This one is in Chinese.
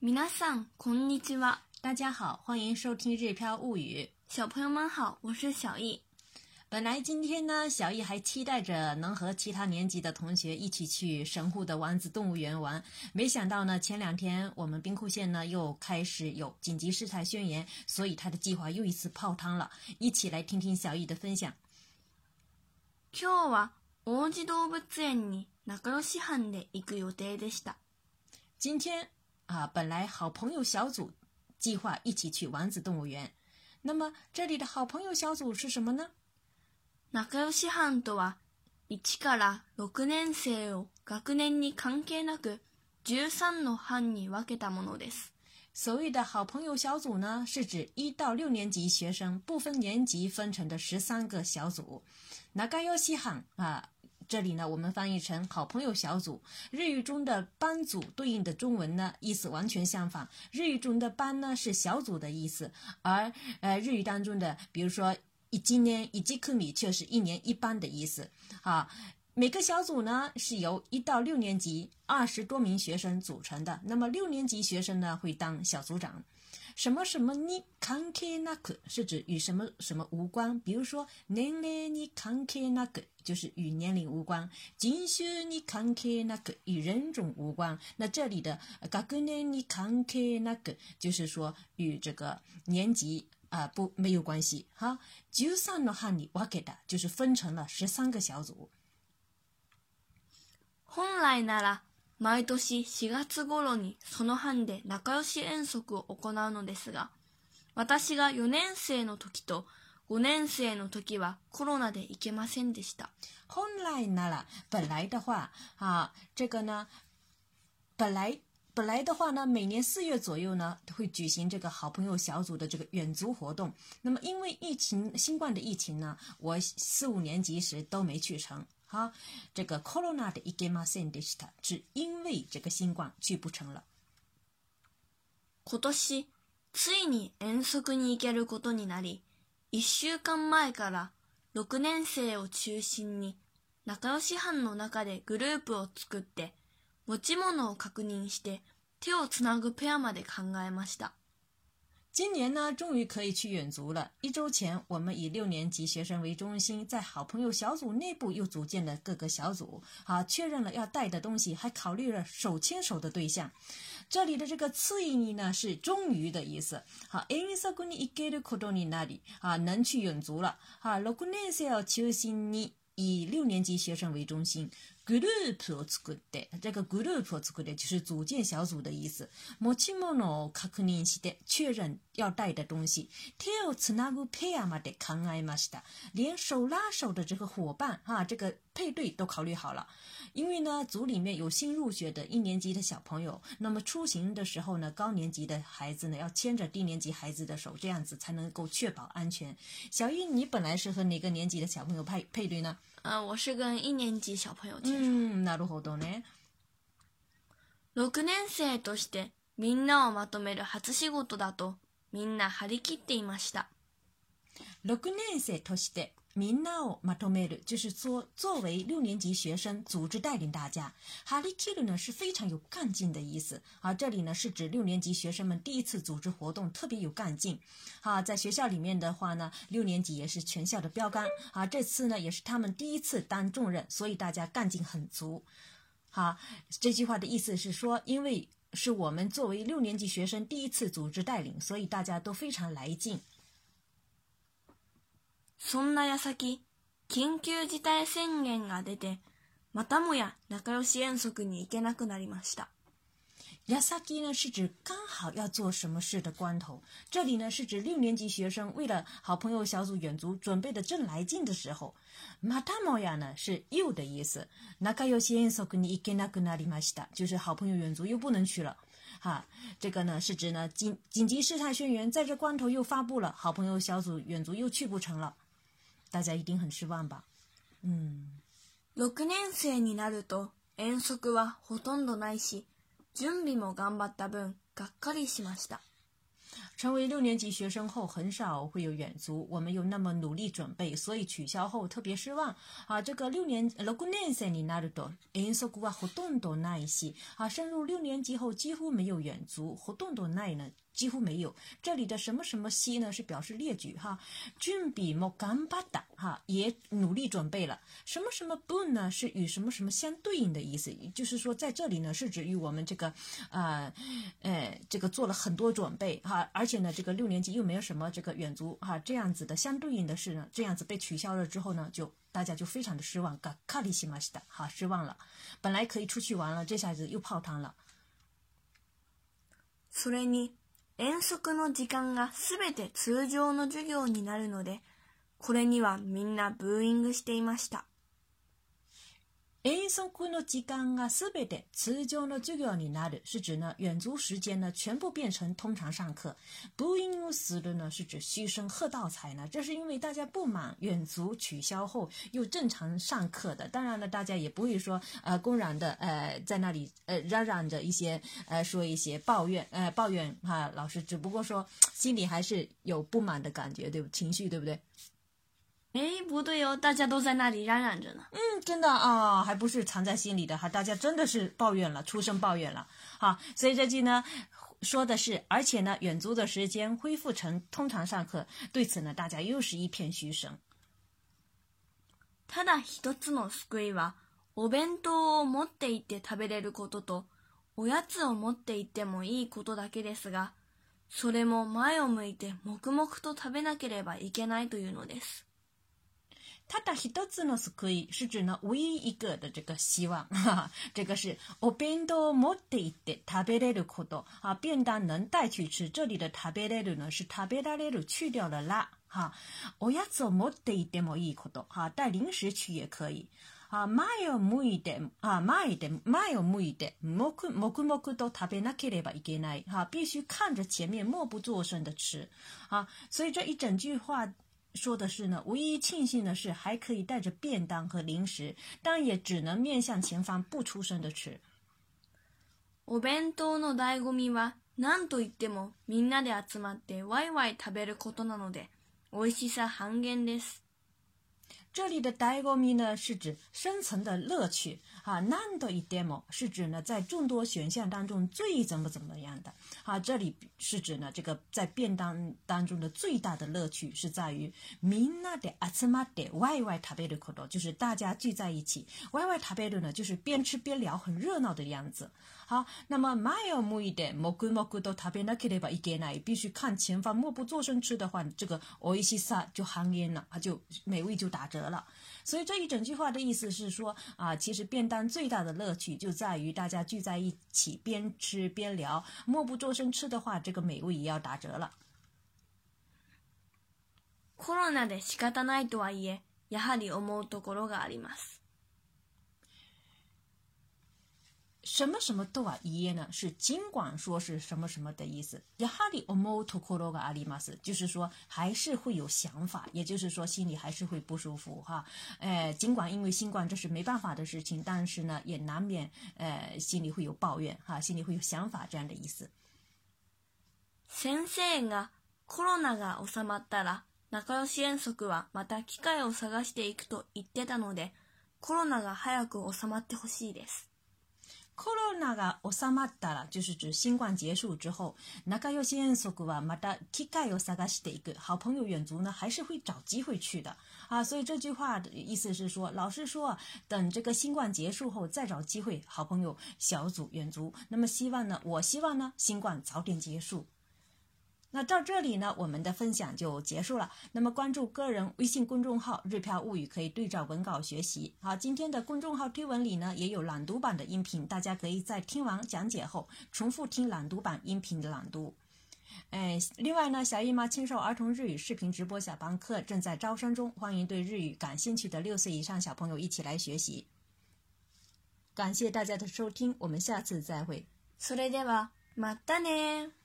みなさんこんにちは。大家好，欢迎收听《日飘物语》。小朋友们好，我是小易。本来今天呢，小易还期待着能和其他年级的同学一起去神户的王子动物园玩，没想到呢，前两天我们兵库县呢又开始有紧急事态宣言，所以他的计划又一次泡汤了。一起来听听小易的分享。今日は王子動物園に仲良し班で行く予定でした。今天。啊，本来好朋友小组计划一起去王子动物园，那么这里的好朋友小组是什么呢？哪个班とは一から六年生を学年に関係なく十三の班に分けたものです。所谓的好朋友小组呢，是指一到六年级学生不分年级分成的十三个小组。哪个要稀罕啊？这里呢，我们翻译成“好朋友小组”。日语中的班组对应的中文呢，意思完全相反。日语中的班呢是小组的意思，而呃，日语当中的，比如说一今年一季课米，却是一年一班的意思。好，每个小组呢是由一到六年级二十多名学生组成的。那么六年级学生呢会当小组长。什么什么你看开那个是指与什么什么无关，比如说年龄你看开那个就是与年龄无关，人种你看开那个与人种无关。那这里的格格呢你看开那个就是说与这个年纪啊不没有关系哈。就三了哈你瓦给的就是分成了十三个小组。本来那拉。毎年4月頃にその班で仲良し遠足を行うのですが、私が4年生の時と5年生の時はコロナで行けませんでした。本来なら、本来的话、啊、这个呢、本来、本来的话呢，每年4月左右呢会举行这个好朋友小组的这个远足活动。那么因为疫情，新冠的疫情呢，我四五年级时都没去成。哈，这个 corona 的 i g m a s e n でした，只因为这个新冠去不成了。今年ついに遠足に行けることになり、1週間前から6年生を中心に仲良し班の中でグループを作って持ち物を確認して手をつなぐペアまで考えました。今年呢，终于可以去远足了。一周前，我们以六年级学生为中心，在好朋友小组内部又组建了各个小组。啊，确认了要带的东西，还考虑了手牵手的对象。这里的这个次意义呢，是终于的意思。好，en se quindi e getto coloni 那里啊，能去远足了。哈，lo coneseo c h i n i 以六年级学生为中心。Group を作って、这个 Group を作って、就是组建小组的意思。持ち物確認して、确认要带的东西。Tails naru pair まで考えました、连手拉手的这个伙伴哈，这个配对都考虑好了。因为呢，组里面有新入学的一年级的小朋友，那么出行的时候呢，高年级的孩子呢要牵着低年级孩子的手，这样子才能够确保安全。小玉，你本来是和哪个年级的小朋友配配对呢？あ、我是跟一年级小朋友接触。うんなるほどね。6年生としてみんなをまとめる初仕事だとみんな張り切っていました。6年生として Minao matomeru 就是说，作为六年级学生组织带领大家，harikiri 呢是非常有干劲的意思。而这里呢是指六年级学生们第一次组织活动，特别有干劲。好，在学校里面的话呢，六年级也是全校的标杆。啊，这次呢也是他们第一次担重任，所以大家干劲很足。好，这句话的意思是说，因为是我们作为六年级学生第一次组织带领，所以大家都非常来劲。そんな矢先、緊急事態宣言が出て、またもや仲良し遠足に行けなくなりました。やさき呢是指刚好要做什么事的关头，这里呢是指六年级学生为了好朋友小组远足准备的正来劲的时候。またもや呢是又的意思。仲良し遠足に行けなくなりました，就是好朋友远足又不能去了。哈，这个呢是指呢紧紧急事态宣言在这关头又发布了，好朋友小组远足又去不成了。大家一定很失望吧？嗯，六年级になると遠足はほとんどないし準備も頑張った分がっかりしました。成为六年级学生后，很少会有远足，我们又那么努力准备，所以取消后特别失望。啊，这个六年六年级になると遠足はほとんどないし，啊，升入六年级后几乎没有远足，活动都难一些。啊，升入六年级后几乎没有远足，活动都难了。几乎没有，这里的什么什么西呢，是表示列举哈。俊比莫干巴达哈也努力准备了。什么什么不呢，是与什么什么相对应的意思，就是说在这里呢是指与我们这个，呃，呃，这个做了很多准备哈。而且呢，这个六年级又没有什么这个远足哈这样子的相对应的事呢，这样子被取消了之后呢，就大家就非常的失望。嘎卡里西马西的，哈失望了，本来可以出去玩了，这下子又泡汤了。索雷尼。遠足の時間がすべて通常の授業になるので、これにはみんなブーイングしていました。诶，上课那几讲啊，四百点，此讲呢就要你拿的，是指呢远足时间呢全部变成通常上课。不因我思的呢，是指牺牲喝倒彩呢，这是因为大家不满远足取消后又正常上课的。当然了，大家也不会说呃公然的呃在那里呃嚷嚷着一些呃说一些抱怨呃抱怨哈老师，只不过说心里还是有不满的感觉，对不？情绪对不对？哎，不对哦，大家都在那里嚷嚷着呢。嗯，真的啊、还不是藏在心里的，还大家真的是抱怨了，出声抱怨了。好，所以这句呢说的是，而且呢，远足的时间恢复成通常上课，对此呢，大家又是一片嘘声。ただ一つの救いは、お弁当を持っていって食べれることと、おやつを持っていってもいいことだけですが、それも前を向いて黙々と食べなければいけないというのです。他的一，多字呢是可以，是指呢唯一一个的这个希望，这个是。便当能带去吃，这里的“食べれる”呢是“食べられる”去掉了ラ”哈。我要怎么带一点么？一点哈，带零食去也可以。啊，まよむいて，啊，まいて，まよむいて，もくもくもくと食べなければいけない，哈，必须看着前面，默不作声的吃，啊，所以这一整句话。说的是呢，唯一庆幸的是还可以带着便当和零食，但也只能面向前方不出声的吃。お弁当の醍醐味はなんと言ってもみんなで集まってワイワイ食べることなので、美味しさ半減です。这里的ダイ m ミ呢，是指深层的乐趣啊。なん demo 是指呢，在众多选项当中最怎么怎么样的啊。这里是指呢，这个在便当当中的最大的乐趣是在于みんなであつまって y イワイ食べること，就是大家聚在一起，ワイワイ食べる呢，就是边吃边聊，很热闹的样子。好，那么マヨムイでモグモグと食べなければいけない。必须看前方，默不作声吃的话，这个おいしさ就寒烟了，它就美味就打折了。所以这一整句话的意思是说啊，其实便当最大的乐趣就在于大家聚在一起边吃边聊，默不作声吃的话，这个美味也要打折了。コロナで仕方ないとはいえ、やはり思うところがあります。什么什么都啊耶呢？是尽管说是什么什么的意思。やはり思うところがあります。就是说，还是会有想法，也就是说，心里还是会不舒服哈。呃，尽管因为新冠这是没办法的事情，但是呢，也难免呃心里会有抱怨哈，心里会有想法这样的意思。先生がコロナが収まったら仲良し約束はまた機会を探していくと言ってたので、コロナが早く収まってほしいです。コ o ナ o n a が収まったら，就是指新冠结束之后，那个要先说过啊，没得，大概有啥个事的一个好朋友远足呢，还是会找机会去的啊。所以这句话的意思是说，老师说等这个新冠结束后再找机会，好朋友小组远足。那么希望呢，我希望呢，新冠早点结束。那到这里呢，我们的分享就结束了。那么关注个人微信公众号“日票物语”，可以对照文稿学习。好，今天的公众号推文里呢也有朗读版的音频，大家可以在听完讲解后重复听朗读版音频的朗读。哎，另外呢，小姨妈亲授儿童日语视频直播小班课正在招生中，欢迎对日语感兴趣的六岁以上小朋友一起来学习。感谢大家的收听，我们下次再会。それではまたね。